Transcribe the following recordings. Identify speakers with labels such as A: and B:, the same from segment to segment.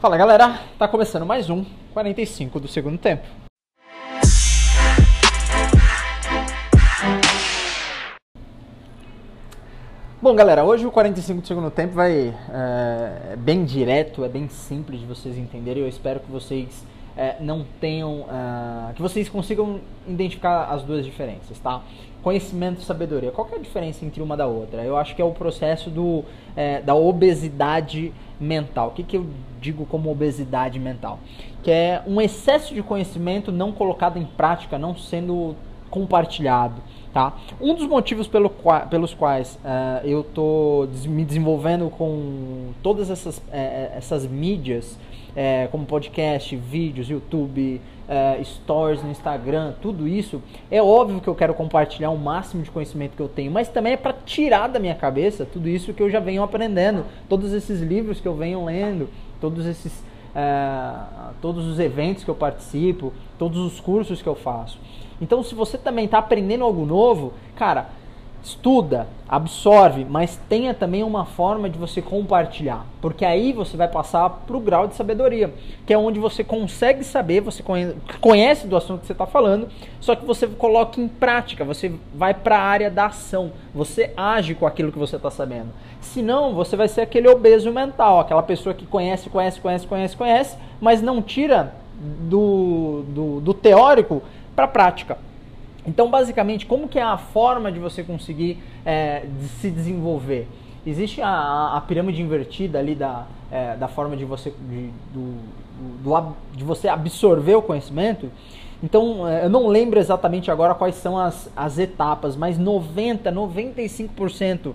A: Fala galera, tá começando mais um 45 do segundo tempo. Bom galera, hoje o 45 do segundo tempo vai é, bem direto, é bem simples de vocês entenderem. Eu espero que vocês é, não tenham. Uh, que vocês consigam identificar as duas diferenças, tá? Conhecimento e sabedoria. Qual é a diferença entre uma da outra? Eu acho que é o processo do, é, da obesidade mental. O que, que eu digo como obesidade mental? Que é um excesso de conhecimento não colocado em prática, não sendo compartilhado. Tá? Um dos motivos pelo pelos quais uh, eu estou me desenvolvendo com todas essas, uh, essas mídias é, como podcast, vídeos, YouTube, stories no Instagram, tudo isso, é óbvio que eu quero compartilhar o máximo de conhecimento que eu tenho, mas também é para tirar da minha cabeça tudo isso que eu já venho aprendendo, todos esses livros que eu venho lendo, todos esses é, todos os eventos que eu participo, todos os cursos que eu faço. Então, se você também está aprendendo algo novo, cara, estuda, absorve, mas tenha também uma forma de você compartilhar, porque aí você vai passar para o grau de sabedoria, que é onde você consegue saber, você conhece do assunto que você está falando, só que você coloca em prática, você vai para a área da ação, você age com aquilo que você está sabendo. Senão, você vai ser aquele obeso mental, aquela pessoa que conhece, conhece, conhece, conhece, conhece, mas não tira do, do, do teórico para a prática. Então, basicamente, como que é a forma de você conseguir é, de se desenvolver? Existe a, a, pirâmide invertida ali da, é, da forma de você, de, do, do, de você absorver o conhecimento. Então, é, eu não lembro exatamente agora quais são as, as etapas, mas 90, 95%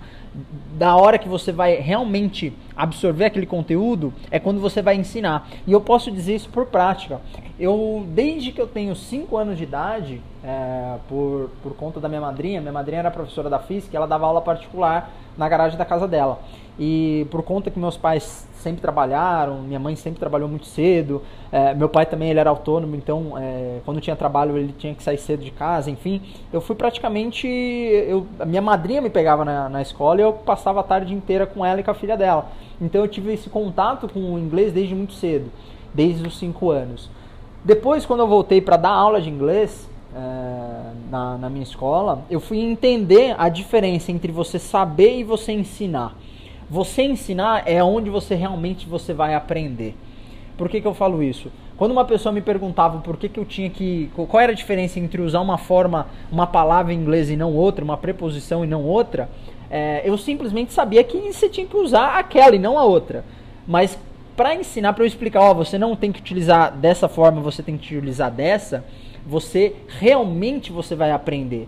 A: da hora que você vai realmente absorver aquele conteúdo é quando você vai ensinar. E eu posso dizer isso por prática. Eu, desde que eu tenho 5 anos de idade, é, por, por conta da minha madrinha, minha madrinha era professora da física, ela dava aula particular na garagem da casa dela. E por conta que meus pais sempre trabalharam, minha mãe sempre trabalhou muito cedo, é, meu pai também ele era autônomo, então é, quando tinha trabalho ele tinha que sair cedo de casa, enfim, eu fui praticamente, eu, a minha madrinha me pegava na, na escola e eu passava a tarde inteira com ela e com a filha dela. Então eu tive esse contato com o inglês desde muito cedo, desde os 5 anos. Depois, quando eu voltei para dar aula de inglês, é, na, na minha escola, eu fui entender a diferença entre você saber e você ensinar. Você ensinar é onde você realmente você vai aprender. Por que, que eu falo isso? Quando uma pessoa me perguntava por que, que eu tinha que. qual era a diferença entre usar uma forma, uma palavra em inglês e não outra, uma preposição e não outra, é, eu simplesmente sabia que você tinha que usar aquela e não a outra. Mas para ensinar, para eu explicar, ó, você não tem que utilizar dessa forma, você tem que utilizar dessa, você realmente você vai aprender.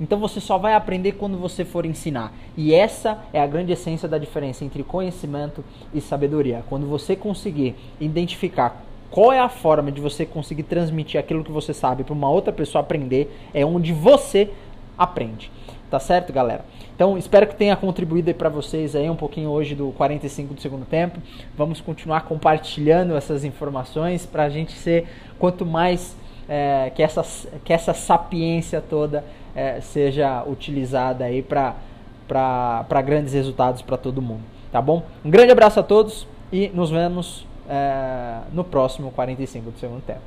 A: Então você só vai aprender quando você for ensinar. E essa é a grande essência da diferença entre conhecimento e sabedoria. Quando você conseguir identificar qual é a forma de você conseguir transmitir aquilo que você sabe para uma outra pessoa aprender, é onde você aprende. Tá certo, galera? Então, espero que tenha contribuído para vocês aí um pouquinho hoje do 45 do segundo tempo. Vamos continuar compartilhando essas informações para a gente ser quanto mais é, que, essa, que essa sapiência toda é, seja utilizada aí para grandes resultados para todo mundo, tá bom? Um grande abraço a todos e nos vemos é, no próximo 45 do segundo tempo.